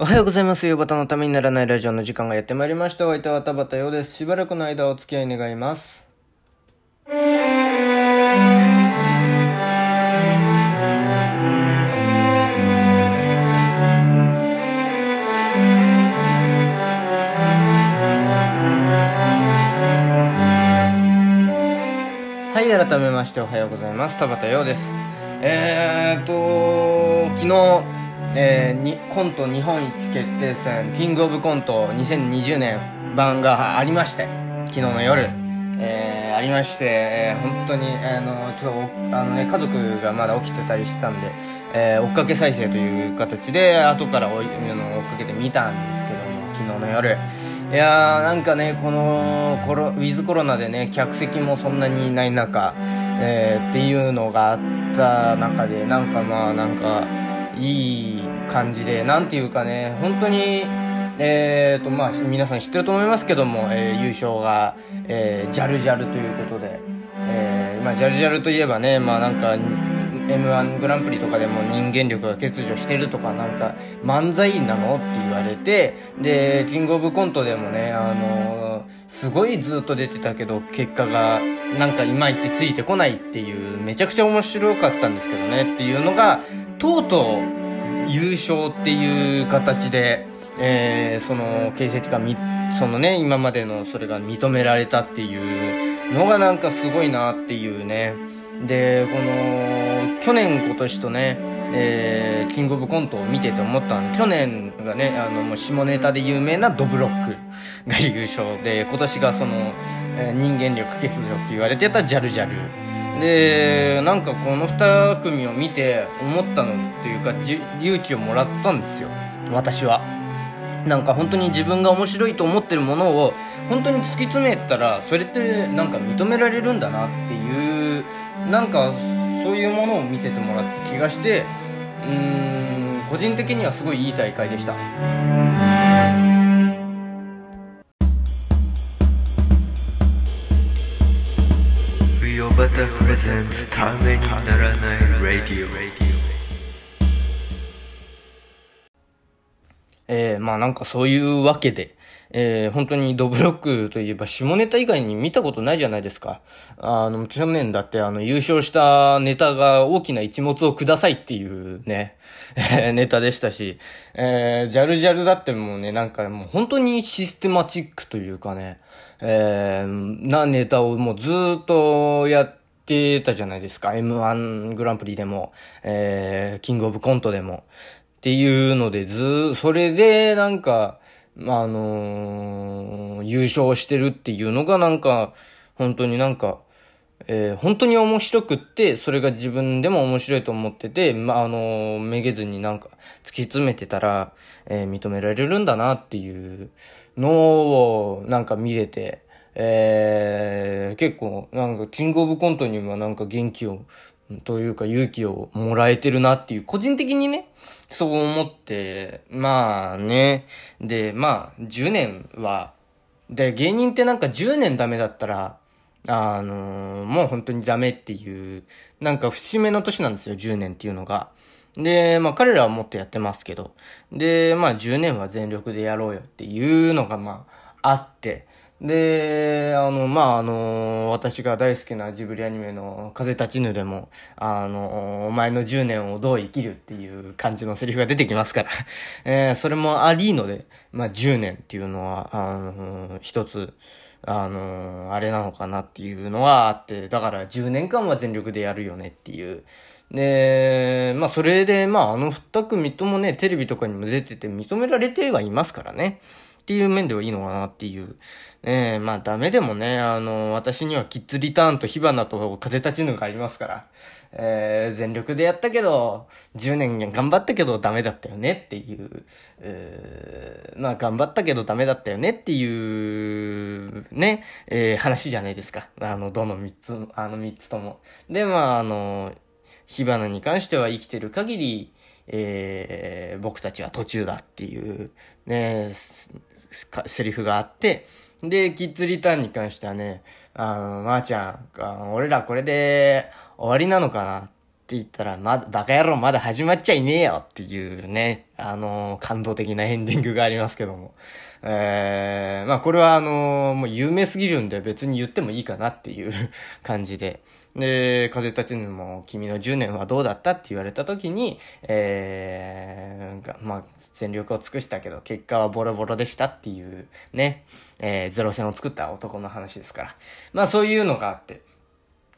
おはようございます。夕方のためにならないラジオの時間がやってまいりました。お相手は田畑ようです。しばらくの間お付き合い願います。はい、改めましておはようございます。田畑ようです。えーっと、昨日、えー、にコント日本一決定戦、キングオブコント2020年版がありまして、昨日の夜、えー、ありまして、えー本当に、あの、ちょっと、あのね、家族がまだ起きてたりしてたんで、えー追っかけ再生という形で、後から追い追っかけて見たんですけども、昨日の夜。いやー、なんかね、このコロ、ウィズコロナでね、客席もそんなにいない中、えーっていうのがあった中で、なんかまあ、なんか、いい感じで、なんていうかね、本当に、えーと、まあ、皆さん知ってると思いますけども、えー優勝が、えージャルジャルということで、えーまあ、ジャルジャルといえばね、まあなんか、M1 グランプリとかでも人間力が欠如してるとかなんか漫才なのって言われてでキングオブコントでもねあのすごいずっと出てたけど結果がなんかいまいちついてこないっていうめちゃくちゃ面白かったんですけどねっていうのがとうとう優勝っていう形で、えーその形跡がみそのね今までのそれが認められたっていうのがなんかすごいなっていうね。でこの去年今年とね、えーキングオブコントを見てて思ったの。去年がねあのもう下ネタで有名なドブロックが優勝で今年がその、えー人間力欠如って言われてたジャルジャル。でなんかこの2組を見て思ったのっていうか勇気をもらったんですよ。私は。なんか本当に自分が面白いと思ってるものを本当に突き詰めたらそれってなんか認められるんだなっていうなんかそういうものを見せてもらった気がしてうーん個人的にはすごいいい大会でした。バタプレゼンツためにならないラディオえー、まあなんかそういうわけで、えー、本当にドブロックといえば下ネタ以外に見たことないじゃないですか。あの、去年だってあの優勝したネタが大きな一物をくださいっていうね、ネタでしたし、えー、ジャルジャルだってもうね、なんかもう本当にシステマチックというかね、えー、なネタをもうずっとやってたじゃないですか。M1 グランプリでも、えー、キングオブコントでも。っていうので、ず、それで、なんか、あのー優勝してるっていうのがなんか、本当になんか、えー本当に面白くって、それが自分でも面白いと思ってて、まあ、あのーめげずになんか突き詰めてたら、えー認められるんだなっていうのをなんか見れて、えー結構なんかキングオブコントにはなんか元気を、というか勇気をもらえてるなっていう、個人的にね、そう思って、まあね、で、まあ、10年は、で、芸人ってなんか10年ダメだったら、あのーもう本当にダメっていう、なんか節目の年なんですよ、10年っていうのが。で、まあ彼らはもっとやってますけど。で、まあ10年は全力でやろうよっていうのがまああって。で、あの、まああの私が大好きなジブリアニメの風立ちぬでも、あのお前の10年をどう生きるっていう感じのセリフが出てきますから。えーそれもありので、まあ10年っていうのは、あの一つ、あのあれなのかなっていうのはあって、だから10年間は全力でやるよねっていう。で、まあそれで、まああの二組ともね、テレビとかにも出てて認められてはいますからね。っていう面ではいいのかなっていう。ええまあダメでもね、あの、私にはキッズリターンと火花と風立ちぬがありますから、えー、全力でやったけど、10年頑張ったけどダメだったよねっていう、えーまあ頑張ったけどダメだったよねっていう、ね、えー話じゃないですか。あの、どの三つ、あの三つとも。で、まああの、火花に関しては生きてる限り、えー僕たちは途中だっていう、ね、セリフがあって、で、キッズリターンに関してはね、あの、まー、ちゃん、俺らこれで終わりなのかなって言ったら、まだ、バカ野郎まだ始まっちゃいねえよっていうね、あの、感動的なエンディングがありますけども。えー、まあこれはあの、もう有名すぎるんで別に言ってもいいかなっていう 感じで。で、風立ちぬも君の10年はどうだったって言われた時に、えー、まあ全力を尽くしたけど、結果はボロボロでしたっていうね、えー、ゼロ戦を作った男の話ですから。まあそういうのがあって。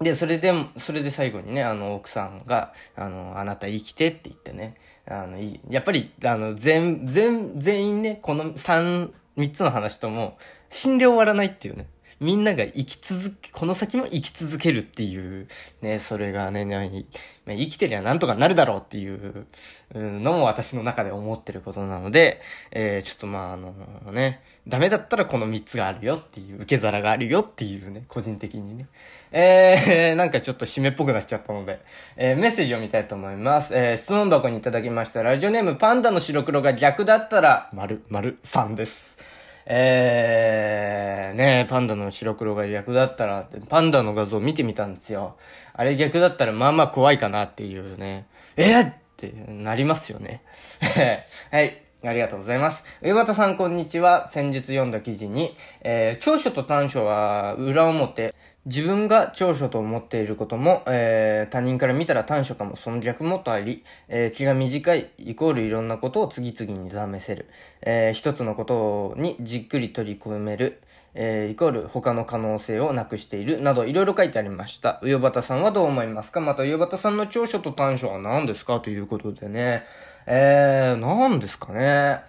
で、それで、それで最後にね、あの、奥さんが、あの、あなた生きてって言ってね、あの、やっぱり、あの、全、全、全員ね、この3、3つの話とも、死んで終わらないっていうね。みんなが生き続け、この先も生き続けるっていう、ね、それがね、ね生きてりゃなんとかなるだろうっていうのも私の中で思ってることなので、えー、ちょっとまああのね、ダメだったらこの3つがあるよっていう、受け皿があるよっていうね、個人的にね。えー、なんかちょっと締めっぽくなっちゃったので、えー、メッセージを見たいと思います。えー、質問箱にいただきました。ラジオネームパンダの白黒が逆だったら、丸、丸3です。えー、ねパンダの白黒が逆だったら、パンダの画像見てみたんですよ。あれ逆だったらまあまあ怖いかなっていうね。えー、ってなりますよね。はい。ありがとうございます。上又さんこんにちは。先日読んだ記事に、えー、長所と短所は裏表、自分が長所と思っていることも、えー、他人から見たら短所かも、その逆もとあり、えー、気が短い、イコールいろんなことを次々に試せる、えー、一つのことにじっくり取り組める、えー、イコール他の可能性をなくしている、などいろいろ書いてありました。上端さんはどう思いますか？また上端さんの長所と短所は何ですか？ということでね、えー、何ですかね？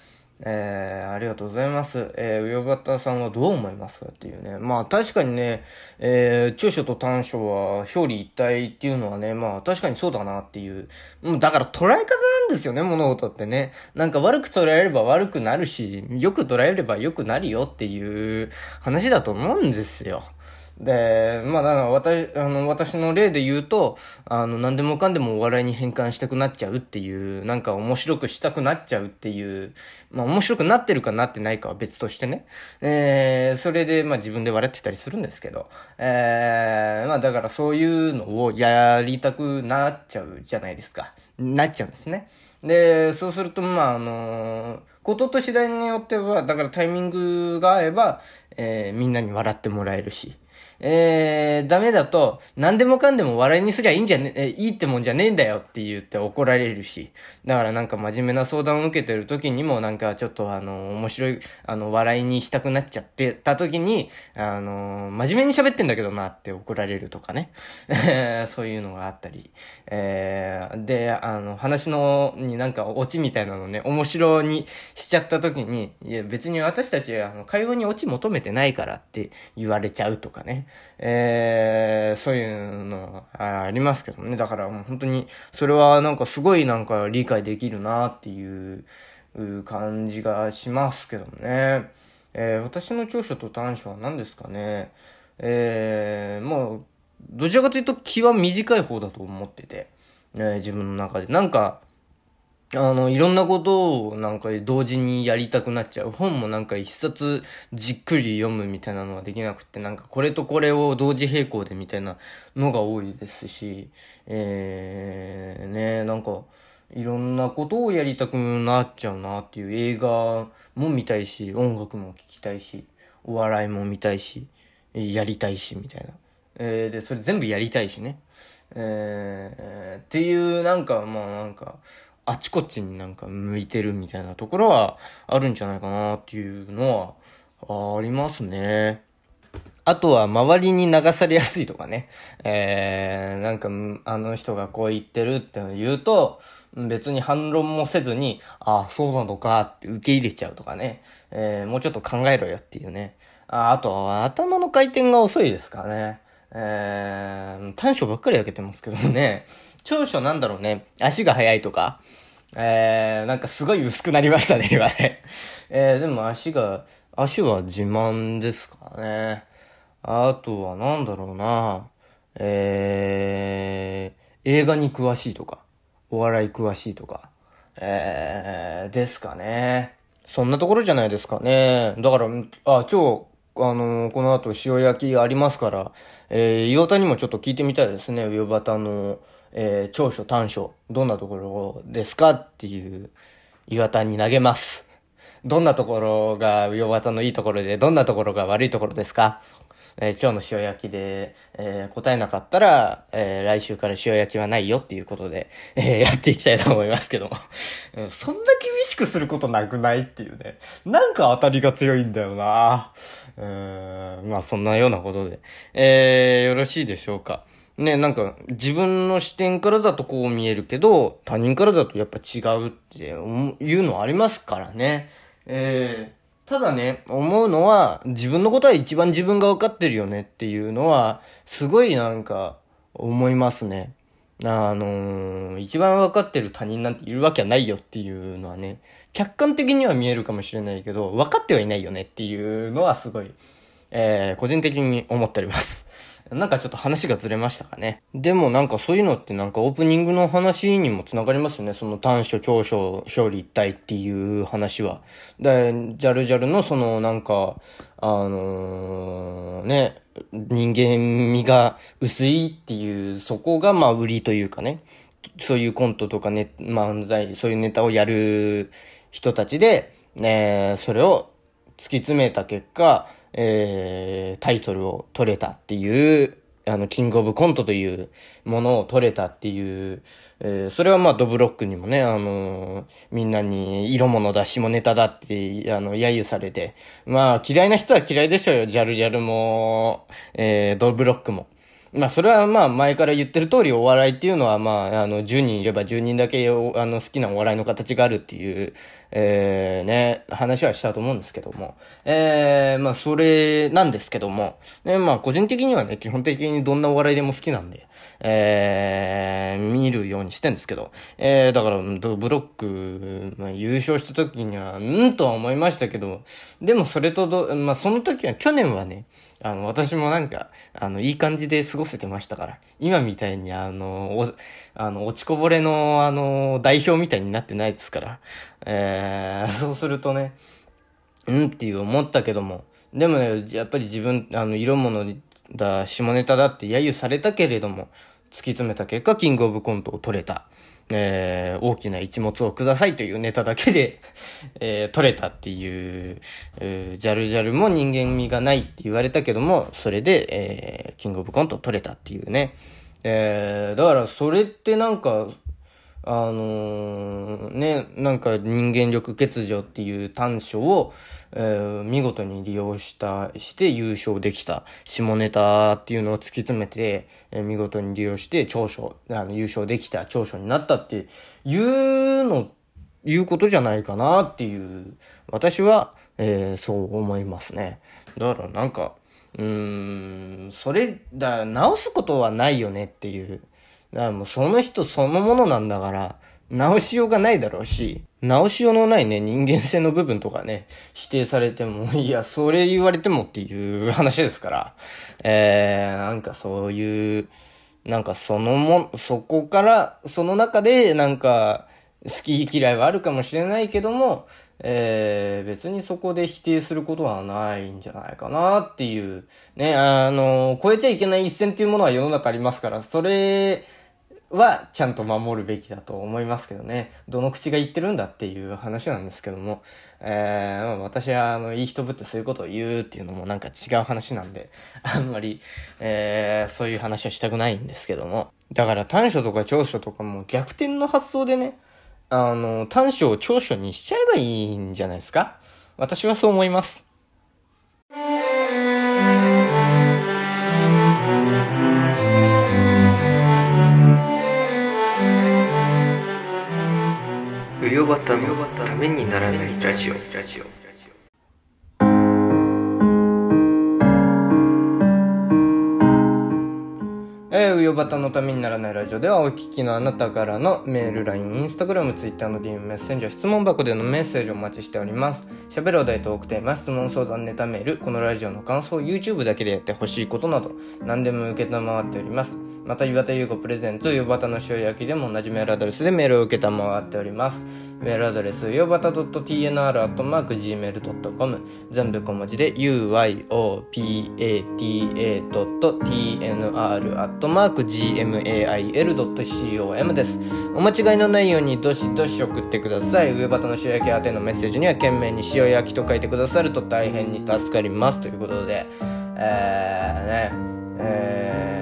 えー、ありがとうございます。えー、上方さんはどう思いますかっていうね。まあ確かにね、えー、長所と短所は表裏一体っていうのはね、まあ確かにそうだなっていう。もう、だから捉え方なんですよね、物事ってね。なんか悪く捉えれば悪くなるし、よく捉えれば良くなるよっていう話だと思うんですよ。で、まあ、だから私、あの、私の例で言うと、あの、何でもかんでもお笑いに変換したくなっちゃうっていう、なんか面白くしたくなっちゃうっていう、まあ、面白くなってるかなってないかは別としてね。えー、それで、まあ、自分で笑ってたりするんですけど、えー、まあ、だからそういうのをやりたくなっちゃうじゃないですか。なっちゃうんですね。で、そうすると、まあ、あのー、ことと次第によっては、だからタイミングが合えば、えー、みんなに笑ってもらえるし、えー、ダメだと、何でもかんでも笑いにすりゃいいんじゃね、えいいってもんじゃねえんだよって言って怒られるし。だからなんか真面目な相談を受けてる時にもなんかちょっとあの、面白い、あの、笑いにしたくなっちゃってた時に、あの、真面目に喋ってんだけどなって怒られるとかね。そういうのがあったり。えー、で、あの、話の、になんかオチみたいなのね、面白にしちゃった時に、いや別に私たちはあの会話にオチ求めてないからって言われちゃうとかね。えー、そういうのありますけどね。だからもう本当に、それはなんかすごいなんか理解できるなっていう感じがしますけどね。えー、私の長所と短所は何ですかね。えー、まあ、どちらかというと気は短い方だと思ってて、えー、自分の中で。なんか、あの、いろんなことをなんか同時にやりたくなっちゃう。本もなんか一冊じっくり読むみたいなのはできなくて、なんかこれとこれを同時並行でみたいなのが多いですし、えー、ね、なんか、いろんなことをやりたくなっちゃうなっていう映画も見たいし、音楽も聴きたいし、お笑いも見たいし、やりたいし、みたいな。えー、で、それ全部やりたいしね。えー、っていう、なんか、まあなんか、あちこちになんか向いてるみたいなところはあるんじゃないかなっていうのはありますね。あとは周りに流されやすいとかね。えー、なんかあの人がこう言ってるって言うと、別に反論もせずに、ああ、そうなのかって受け入れちゃうとかね。えー、もうちょっと考えろよっていうね。ああとは頭の回転が遅いですかね。えー、短所ばっかり開けてますけどね。長所なんだろうね。足が速いとか。えー、なんかすごい薄くなりましたね、今ね。えー、でも足が、足は自慢ですかね。あとはなんだろうな。えー、映画に詳しいとか、お笑い詳しいとか、えー、ですかね。そんなところじゃないですかね。だから、あ、今日、あのー、この後塩焼きありますから、えー、岩田にもちょっと聞いてみたいですね。上端の、えー、長所短所、どんなところですかっていう岩田に投げます。どんなところが岩田のいいところで、どんなところが悪いところですか？えー今日の塩焼きで、えー答えなかったら、えー来週から塩焼きはないよっていうことで、えーやっていきたいと思いますけども。うんそんな厳しくすることなくないっていうね。なんか当たりが強いんだよな。うーん、まあそんなようなことで。えー、よろしいでしょうか。ね、なんか自分の視点からだとこう見えるけど、他人からだとやっぱ違うっていうのありますからね。えーただね、思うのは、自分のことは一番自分が分かってるよねっていうのは、すごいなんか、思いますね。あのー一番分かってる他人なんているわけはないよっていうのはね、客観的には見えるかもしれないけど、分かってはいないよねっていうのはすごい、えー個人的に思っております。なんかちょっと話がずれましたかね。でもなんかそういうのってなんかオープニングの話にもつながりますよね。その短所、長所、表裏一体っていう話は。で、ジャルジャルのそのなんか、あのーね、人間味が薄いっていう、そこがまあ売りというかね。そういうコントとかね、漫才、そういうネタをやる人たちで、ね、それを突き詰めた結果、えー、タイトルを取れたっていう、あの、キングオブコントというものを取れたっていう、えーそれはまあドブロックにもね、あのーみんなに色物だ、下ネタだって、あの、揶揄されて、まあ嫌いな人は嫌いでしょうよ、ジャルジャルも、えー、ドブロックも。まあ、それはまあ、前から言ってる通り、お笑いっていうのは、まあ、あの、10人いれば10人だけ、あの、好きなお笑いの形があるっていう、えー、ね、話はしたと思うんですけども。えー、まあ、それなんですけども。ね、まあ、個人的にはね、基本的にどんなお笑いでも好きなんで、えー、見るようにしてんですけど。えー、だから、ブロック、まあ、優勝した時には、うんとは思いましたけど、でもそれと、まあ、その時は、去年はね、あの、私もなんか、あの、いい感じで過ごせてましたから、今みたいに、あの、お、あの、落ちこぼれの、あの、代表みたいになってないですから、えー、そうするとね、うんっていう思ったけども、でもね、やっぱり自分、あの、色物だ、下ネタだって揶揄されたけれども、突き詰めた結果、キングオブコントを取れた。えー、大きな一物をくださいというネタだけで、えー、取れたっていう、えー、ジャルジャルも人間味がないって言われたけども、それで、えー、キングオブコント取れたっていうね。えー、だからそれってなんか、あのーね、なんか人間力欠如っていう短所を、えー見事に利用した、して優勝できた。下ネタっていうのを突き詰めて、えー見事に利用して長所、あの優勝できた長所になったっていうの、いうことじゃないかなっていう、私は、えーそう思いますね。だからなんか、うーん、それだ、直すことはないよねっていう。だからもうその人そのものなんだから、直しようがないだろうし、直しようのないね、人間性の部分とかね、否定されても、いや、それ言われてもっていう話ですから、えー、なんかそういう、なんかそのも、そこから、その中で、なんか、好き嫌いはあるかもしれないけども、えー、別にそこで否定することはないんじゃないかなっていう、ね、あの、超えちゃいけない一線っていうものは世の中ありますから、それはちゃんと守るべきだと思いますけどね。どの口が言ってるんだっていう話なんですけども、えー、私はあの、いい人ぶってそういうことを言うっていうのもなんか違う話なんで、あんまり、えー、そういう話はしたくないんですけども。だから短所とか長所とかも逆転の発想でね、あの、短所を長所にしちゃえばいいんじゃないですか私はそう思います。うよばたのためにならないラジオ。えー、うよばたのためにならないラジオではお聞きのあなたからのメール、LINE、インスタグラム、ツイッターの DM メッセンジャー、質問箱でのメッセージをお待ちしております。喋るお題トークテーマ、質問相談ネタメール、このラジオの感想、YouTube だけでやってほしいことなど、何でも受けたまわっております。また、岩田優子プレゼンツ、うよばたの塩焼きでも同じメールアドレスでメールを受けたまわっております。メールアドレス、よばた .tnr.gmail.com 全部小文字で uyobata.tnr.gmail.com です。お間違いのないようにどしどし送ってください。上端の塩焼き宛てのメッセージには懸命に塩焼きと書いてくださると大変に助かります。ということで、えー、ね、えー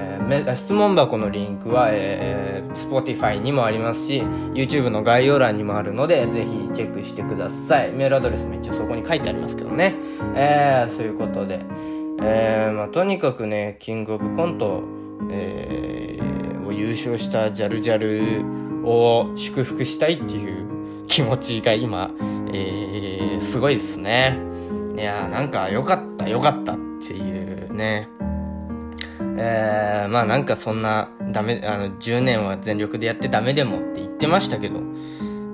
質問箱のリンクは、えー、Spotify にもありますし YouTube の概要欄にもあるのでぜひチェックしてください。メールアドレスめっちゃそこに書いてありますけどね。えー、そういうことで、えーまあ、とにかくねキングオブコント、えー、を優勝したジャルジャルを祝福したいっていう気持ちが今、えー、すごいですね。いやーなんか良かった良かったっていうね。えー、まあなんかそんなダメあの10年は全力でやってダメでもって言ってましたけど。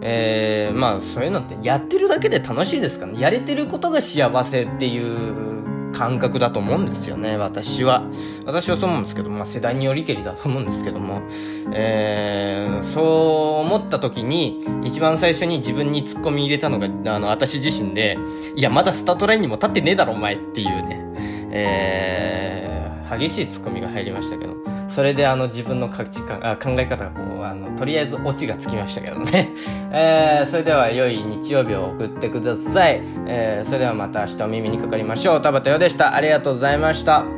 えー、まあそういうのってやってるだけで楽しいですかね。やれてることが幸せっていう感覚だと思うんですよね。私は。私はそう思うんですけど、まあ、世代によりけりだと思うんですけども、えー、そう思った時に一番最初に自分にツッコミ入れたのがあの私自身でいやまだスタートラインにも立ってねえだろお前っていうね。えー、激しいツッコミが入りましたけど、それであの自分の価値観あ考え方がこう、あの、とりあえずオチがつきましたけどね。えー、それでは良い日曜日を送ってください。えー、それではまた明日お耳にかかりましょう。田畑よでした。ありがとうございました。